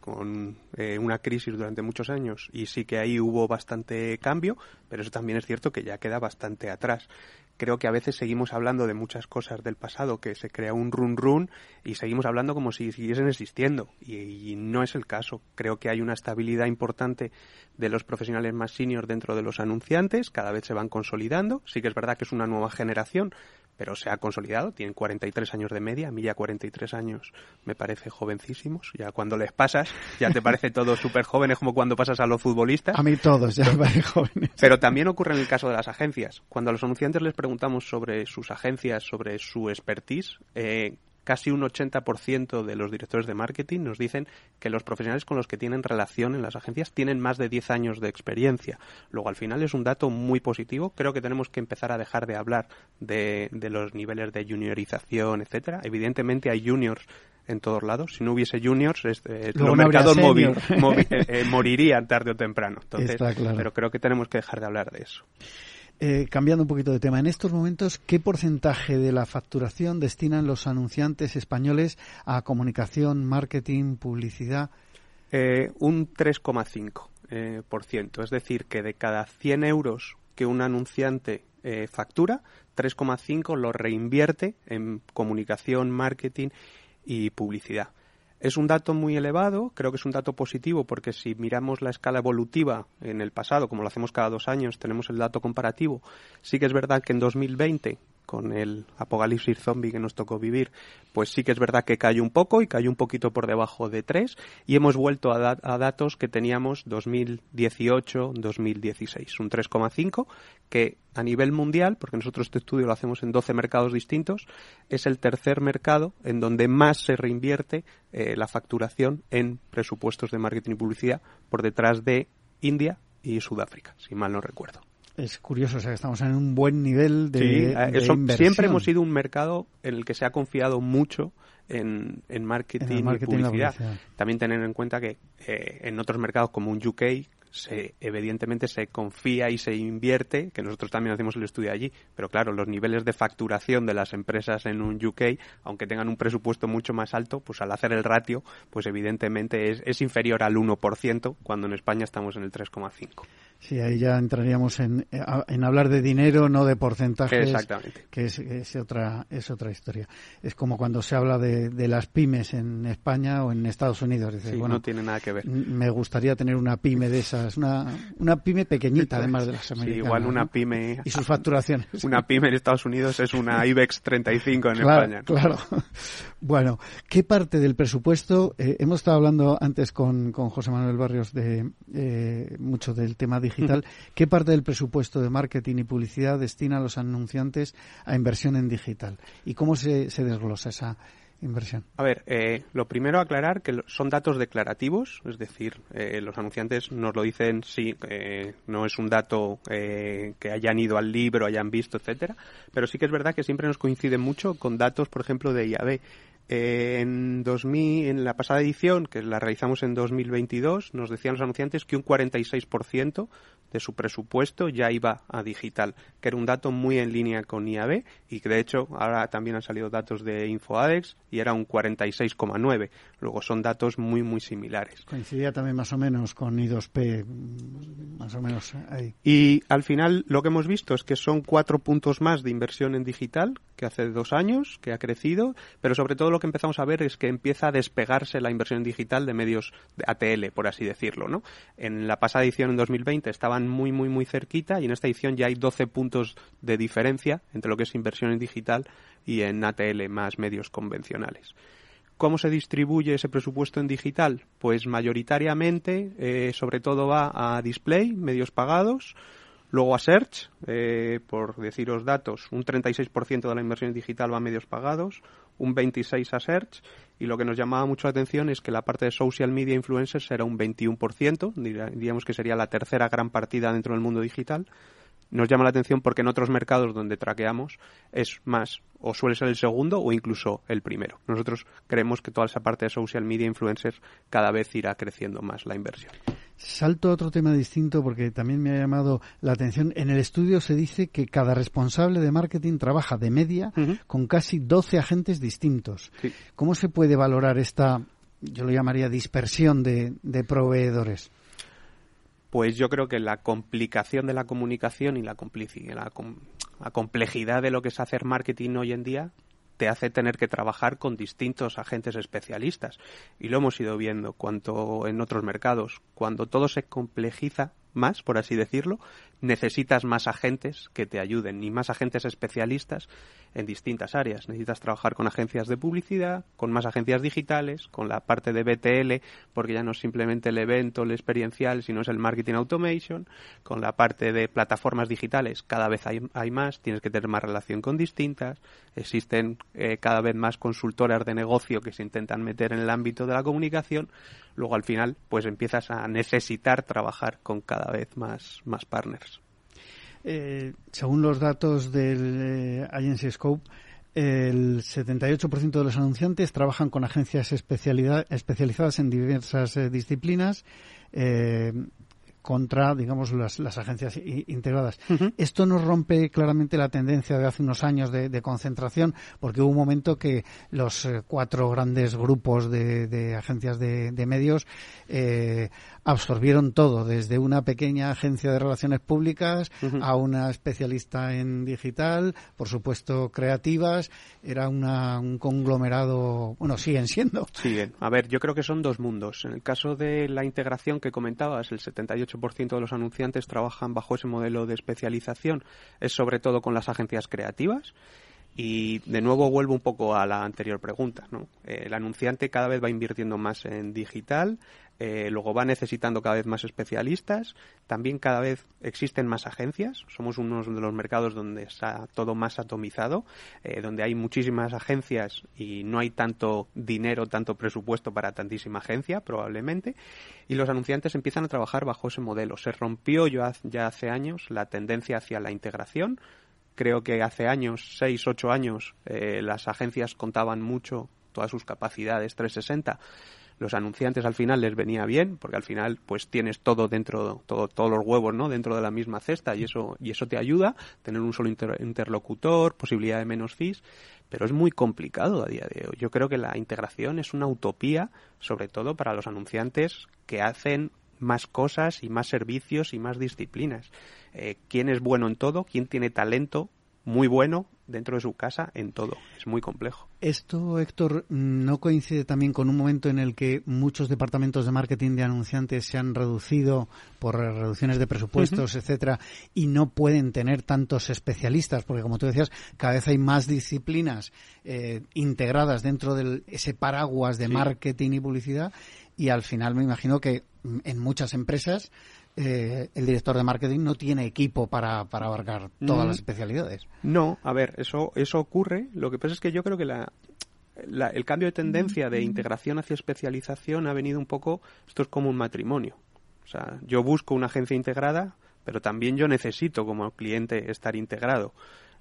con una crisis durante muchos años, y sí que ahí hubo bastante cambio, pero eso también es cierto que ya queda bastante atrás creo que a veces seguimos hablando de muchas cosas del pasado, que se crea un run run y seguimos hablando como si siguiesen existiendo. Y, no es el caso. Creo que hay una estabilidad importante de los profesionales más seniors dentro de los anunciantes, cada vez se van consolidando. Sí que es verdad que es una nueva generación, pero se ha consolidado, tienen 43 años de media, a mí ya 43 años me parece jovencísimos, ya cuando les pasas ya te parece todo súper jóvenes como cuando pasas a los futbolistas. A mí todos ya me parecen jóvenes. Pero también ocurre en el caso de las agencias. Cuando a los anunciantes les preguntamos sobre sus agencias, sobre su expertise, eh, casi un 80% de los directores de marketing nos dicen que los profesionales con los que tienen relación en las agencias tienen más de 10 años de experiencia. Luego, al final es un dato muy positivo. Creo que tenemos que empezar a dejar de hablar de, los niveles de juniorización, etcétera. Evidentemente hay juniors en todos lados. Si no hubiese juniors, este, los mercados móvil, eh, eh, morirían tarde o temprano. Entonces, Pero creo que tenemos que dejar de hablar de eso. Eh, cambiando un poquito de tema, en estos momentos, ¿qué porcentaje de la facturación destinan los anunciantes españoles a comunicación, marketing, publicidad? Eh, un 3,5%. Eh, por ciento. Es decir, que de cada 100 euros que un anunciante eh, factura, 3,5 lo reinvierte en comunicación, marketing y publicidad. Es un dato muy elevado, creo que es un dato positivo porque si miramos la escala evolutiva en el pasado, como lo hacemos cada dos años, tenemos el dato comparativo. Sí que es verdad que en 2020 con el apocalipsis zombie que nos tocó vivir, pues sí que es verdad que cayó un poco y cayó un poquito por debajo de 3 y hemos vuelto a, a datos que teníamos 2018-2016, un 3,5 que a nivel mundial, porque nosotros este estudio lo hacemos en 12 mercados distintos, es el tercer mercado en donde más se reinvierte eh, la facturación en presupuestos de marketing y publicidad por detrás de India y Sudáfrica, si mal no recuerdo. Es curioso, o sea, que estamos en un buen nivel de, sí, Siempre hemos sido un mercado en el que se ha confiado mucho en, marketing, y publicidad. También tener en cuenta que eh, en otros mercados como un UK, se, evidentemente se confía y se invierte, que nosotros también hacemos el estudio allí, pero claro, los niveles de facturación de las empresas en un UK, aunque tengan un presupuesto mucho más alto, pues al hacer el ratio, pues evidentemente es, es inferior al 1%, cuando en España estamos en el 3,5%. Sí, ahí ya entraríamos en, en hablar de dinero, no de porcentajes. Exactamente. Que es, es, otra, es otra historia. Es como cuando se habla de, de las pymes en España o en Estados Unidos. sí, bueno, no tiene nada que ver. Me gustaría tener una pyme de esas, una, una pyme pequeñita, además de las americanas. Sí, igual una pyme. Y sus facturaciones. Una pyme en Estados Unidos es una IBEX 35 en claro, España. Claro. Bueno, ¿qué parte del presupuesto? Eh, hemos estado hablando antes con, con José Manuel Barrios de eh, mucho del tema digital. ¿Qué parte del presupuesto de marketing y publicidad destina a los anunciantes a inversión en digital? ¿Y cómo se, se desglosa esa inversión? A ver, eh, lo primero aclarar que son datos declarativos, es decir, eh, los anunciantes nos lo dicen, sí, eh, no es un dato que hayan ido al libro, hayan visto, etcétera, pero sí que es verdad que siempre nos coincide mucho con datos, por ejemplo, de IAB. Eh, en, 2000, en la pasada edición, que la realizamos en 2022, nos decían los anunciantes que un 46% de su presupuesto ya iba a digital, que era un dato muy en línea con IAB y que de hecho ahora también han salido datos de InfoAdex y era un 46,9. Luego son datos muy muy similares. Coincidía también más o menos con I2P, más o menos ahí. Y al final lo que hemos visto es que son cuatro puntos más de inversión en digital que hace dos años, que ha crecido, pero sobre todo lo que empezamos a ver es que empieza a despegarse la inversión en digital de medios de ATL, por así decirlo, ¿no? En la pasada edición en 2020 estaban muy, muy, muy cerquita y en esta edición ya hay 12 puntos de diferencia entre lo que es inversión en digital y en ATL más medios convencionales. ¿Cómo se distribuye ese presupuesto en digital? Pues mayoritariamente, eh, sobre todo va a display, medios pagados, luego a search, eh, por deciros datos, un 36% de la inversión digital va a medios pagados, un 26% a search, y lo que nos llamaba mucho la atención es que la parte de social media influencers era un 21%, diríamos que sería la tercera gran partida dentro del mundo digital. Nos llama la atención porque en otros mercados donde traqueamos es más o suele ser el segundo o incluso el primero. Nosotros creemos que toda esa parte de social media influencers cada vez irá creciendo más la inversión. Salto a otro tema distinto porque también me ha llamado la atención. En el estudio se dice que cada responsable de marketing trabaja de media uh -huh. con casi 12 agentes distintos. Sí. ¿Cómo se puede valorar esta, yo lo llamaría dispersión de, de proveedores? Pues yo creo que la complicación de la comunicación y la, complejidad de lo que es hacer marketing hoy en día te hace tener que trabajar con distintos agentes especialistas. Y lo hemos ido viendo cuanto en otros mercados. Cuando todo se complejiza más, por así decirlo, necesitas más agentes que te ayuden y más agentes especialistas en distintas áreas. Necesitas trabajar con agencias de publicidad, con más agencias digitales, con la parte de BTL, porque ya no es simplemente el evento, el experiencial, sino es el marketing automation, con la parte de plataformas digitales, cada vez hay, hay más, tienes que tener más relación con distintas, existen eh, cada vez más consultoras de negocio que se intentan meter en el ámbito de la comunicación, luego al final pues empiezas a necesitar trabajar con cada vez más, más partners. Eh, según los datos del eh, Agency Scope, el 78% de los anunciantes trabajan con agencias especializadas en diversas eh, disciplinas. Contra, digamos, las, las agencias integradas. Uh -huh. Esto nos rompe claramente la tendencia de hace unos años de, de concentración, porque hubo un momento que los eh, cuatro grandes grupos de, de agencias de, de medios eh, absorbieron todo, desde una pequeña agencia de relaciones públicas uh -huh. a una especialista en digital, por supuesto creativas, era una, un conglomerado, bueno, siguen siendo. Siguen. A ver, yo creo que son dos mundos. En el caso de la integración que comentabas, el 78% de los anunciantes trabajan bajo ese modelo de especialización, es sobre todo con las agencias creativas. Y de nuevo vuelvo un poco a la anterior pregunta. ¿no? El anunciante cada vez va invirtiendo más en digital, eh, luego va necesitando cada vez más especialistas, también cada vez existen más agencias, somos uno de los mercados donde está todo más atomizado, eh, donde hay muchísimas agencias y no hay tanto dinero, tanto presupuesto para tantísima agencia, probablemente, y los anunciantes empiezan a trabajar bajo ese modelo. Se rompió ya, ya hace años la tendencia hacia la integración, creo que hace años, seis, ocho años, eh, las agencias contaban mucho todas sus capacidades 360 los anunciantes al final les venía bien porque al final pues tienes todo dentro todo, todos los huevos no dentro de la misma cesta y eso y eso te ayuda tener un solo inter interlocutor posibilidad de menos fees pero es muy complicado a día de hoy yo creo que la integración es una utopía sobre todo para los anunciantes que hacen más cosas y más servicios y más disciplinas. Eh, ¿Quién es bueno en todo? ¿Quién tiene talento muy bueno dentro de su casa en todo. Es muy complejo. Esto, Héctor, no coincide también con un momento en el que muchos departamentos de marketing de anunciantes se han reducido por reducciones de presupuestos, etcétera, y no pueden tener tantos especialistas, porque como tú decías, cada vez hay más disciplinas eh, integradas dentro de ese paraguas de marketing y publicidad, y al final me imagino que en muchas empresas eh, el director de marketing no tiene equipo para, para abarcar todas las especialidades. No, a ver, eso, eso ocurre. Lo que pasa es que yo creo que la, el cambio de tendencia de integración hacia especialización ha venido un poco, esto es como un matrimonio. O sea, yo busco una agencia integrada, pero también yo necesito como cliente estar integrado.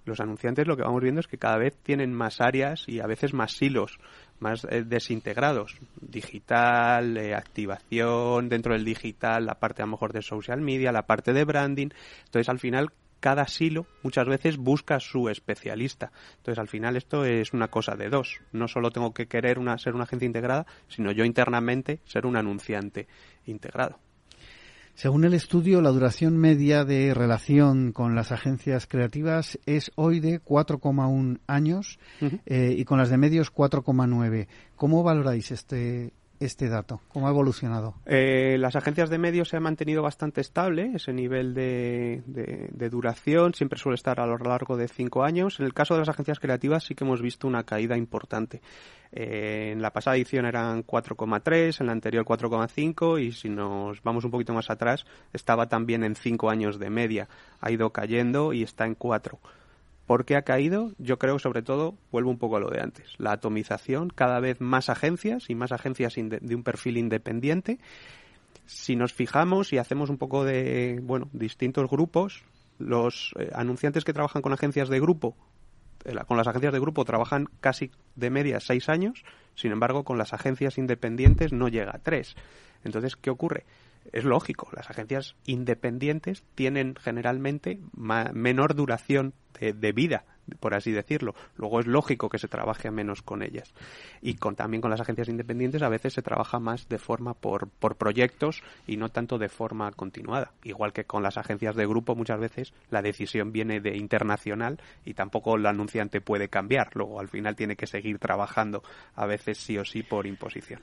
Los anunciantes lo que vamos viendo es que cada vez tienen más áreas y a veces más silos más eh, desintegrados. Digital, eh, activación, dentro del digital, la parte a lo mejor de social media, la parte de branding. Entonces, al final, cada silo muchas veces busca su especialista. Entonces, al final, esto es una cosa de dos. No solo tengo que querer una, ser una agencia integrada, sino yo internamente ser un anunciante integrado. Según el estudio, la duración media de relación con las agencias creativas es hoy de 4,1 años eh, y con las de medios 4,9. ¿Cómo valoráis este, este dato? ¿Cómo ha evolucionado? Eh, las agencias de medios se han mantenido bastante estable, ese nivel de, duración siempre suele estar a lo largo de cinco años. En el caso de las agencias creativas sí que hemos visto una caída importante. Eh, en la pasada edición eran 4,3, en la anterior 4,5 y si nos vamos un poquito más atrás estaba también en cinco años de media. Ha ido cayendo y está en 4. ¿Por qué ha caído? Yo creo sobre todo, vuelvo un poco a lo de antes, la atomización, cada vez más agencias y más agencias de un perfil independiente. Si nos fijamos y hacemos un poco de, bueno, distintos grupos, los eh, anunciantes que trabajan con agencias de grupo, eh, con las agencias de grupo trabajan casi de media seis años, sin embargo, con las agencias independientes no llega a tres. Entonces, ¿qué ocurre? Es lógico, las agencias independientes tienen generalmente menor duración de, vida, por así decirlo. Luego es lógico que se trabaje menos con ellas. Y con, también con las agencias independientes a veces se trabaja más de forma por, por proyectos y no tanto de forma continuada. Igual que con las agencias de grupo muchas veces la decisión viene de internacional y tampoco el anunciante puede cambiar. Luego al final tiene que seguir trabajando a veces sí o sí por imposición.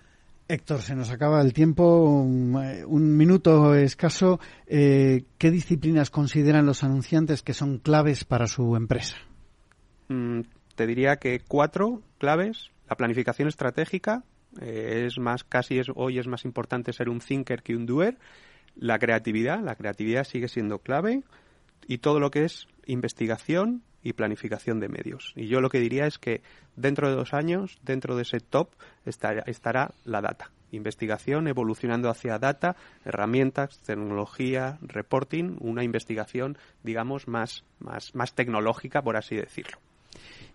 Héctor, se nos acaba el tiempo, un, minuto escaso. Eh, ¿Qué disciplinas consideran los anunciantes que son claves para su empresa? Mm, te diría que cuatro claves. La planificación estratégica eh, es más, casi es, hoy es más importante ser un thinker que un doer. La creatividad, la creatividad sigue siendo clave. Y todo lo que es investigación, y planificación de medios. Y yo lo que diría es que dentro de dos años, dentro de ese top, estará, estará la data. Investigación evolucionando hacia data, herramientas, tecnología, reporting, una investigación, digamos, más, más, más tecnológica, por así decirlo.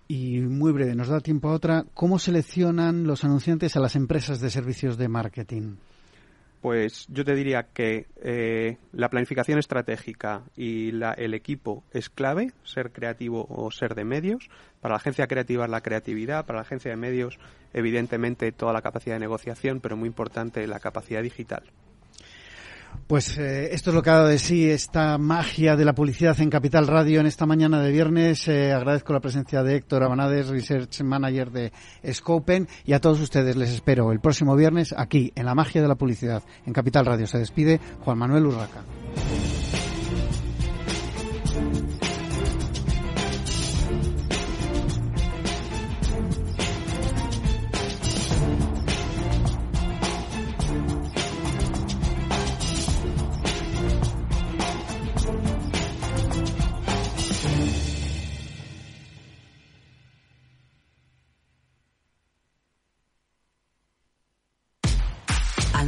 Y muy breve, nos da tiempo a otra. ¿Cómo seleccionan los anunciantes a las empresas de servicios de marketing? Pues yo te diría que eh, la planificación estratégica y el equipo es clave, ser creativo o ser de medios. Para la agencia creativa es la creatividad, para la agencia de medios evidentemente toda la capacidad de negociación, pero muy importante la capacidad digital. Pues eh, esto es lo que ha dado de sí esta magia de la publicidad en Capital Radio en esta mañana de viernes. Eh, agradezco la presencia de Héctor Abanades, Research Manager de Scopen, y a todos ustedes les espero el próximo viernes aquí en la magia de la publicidad en Capital Radio. Se despide Juan Manuel Urraca.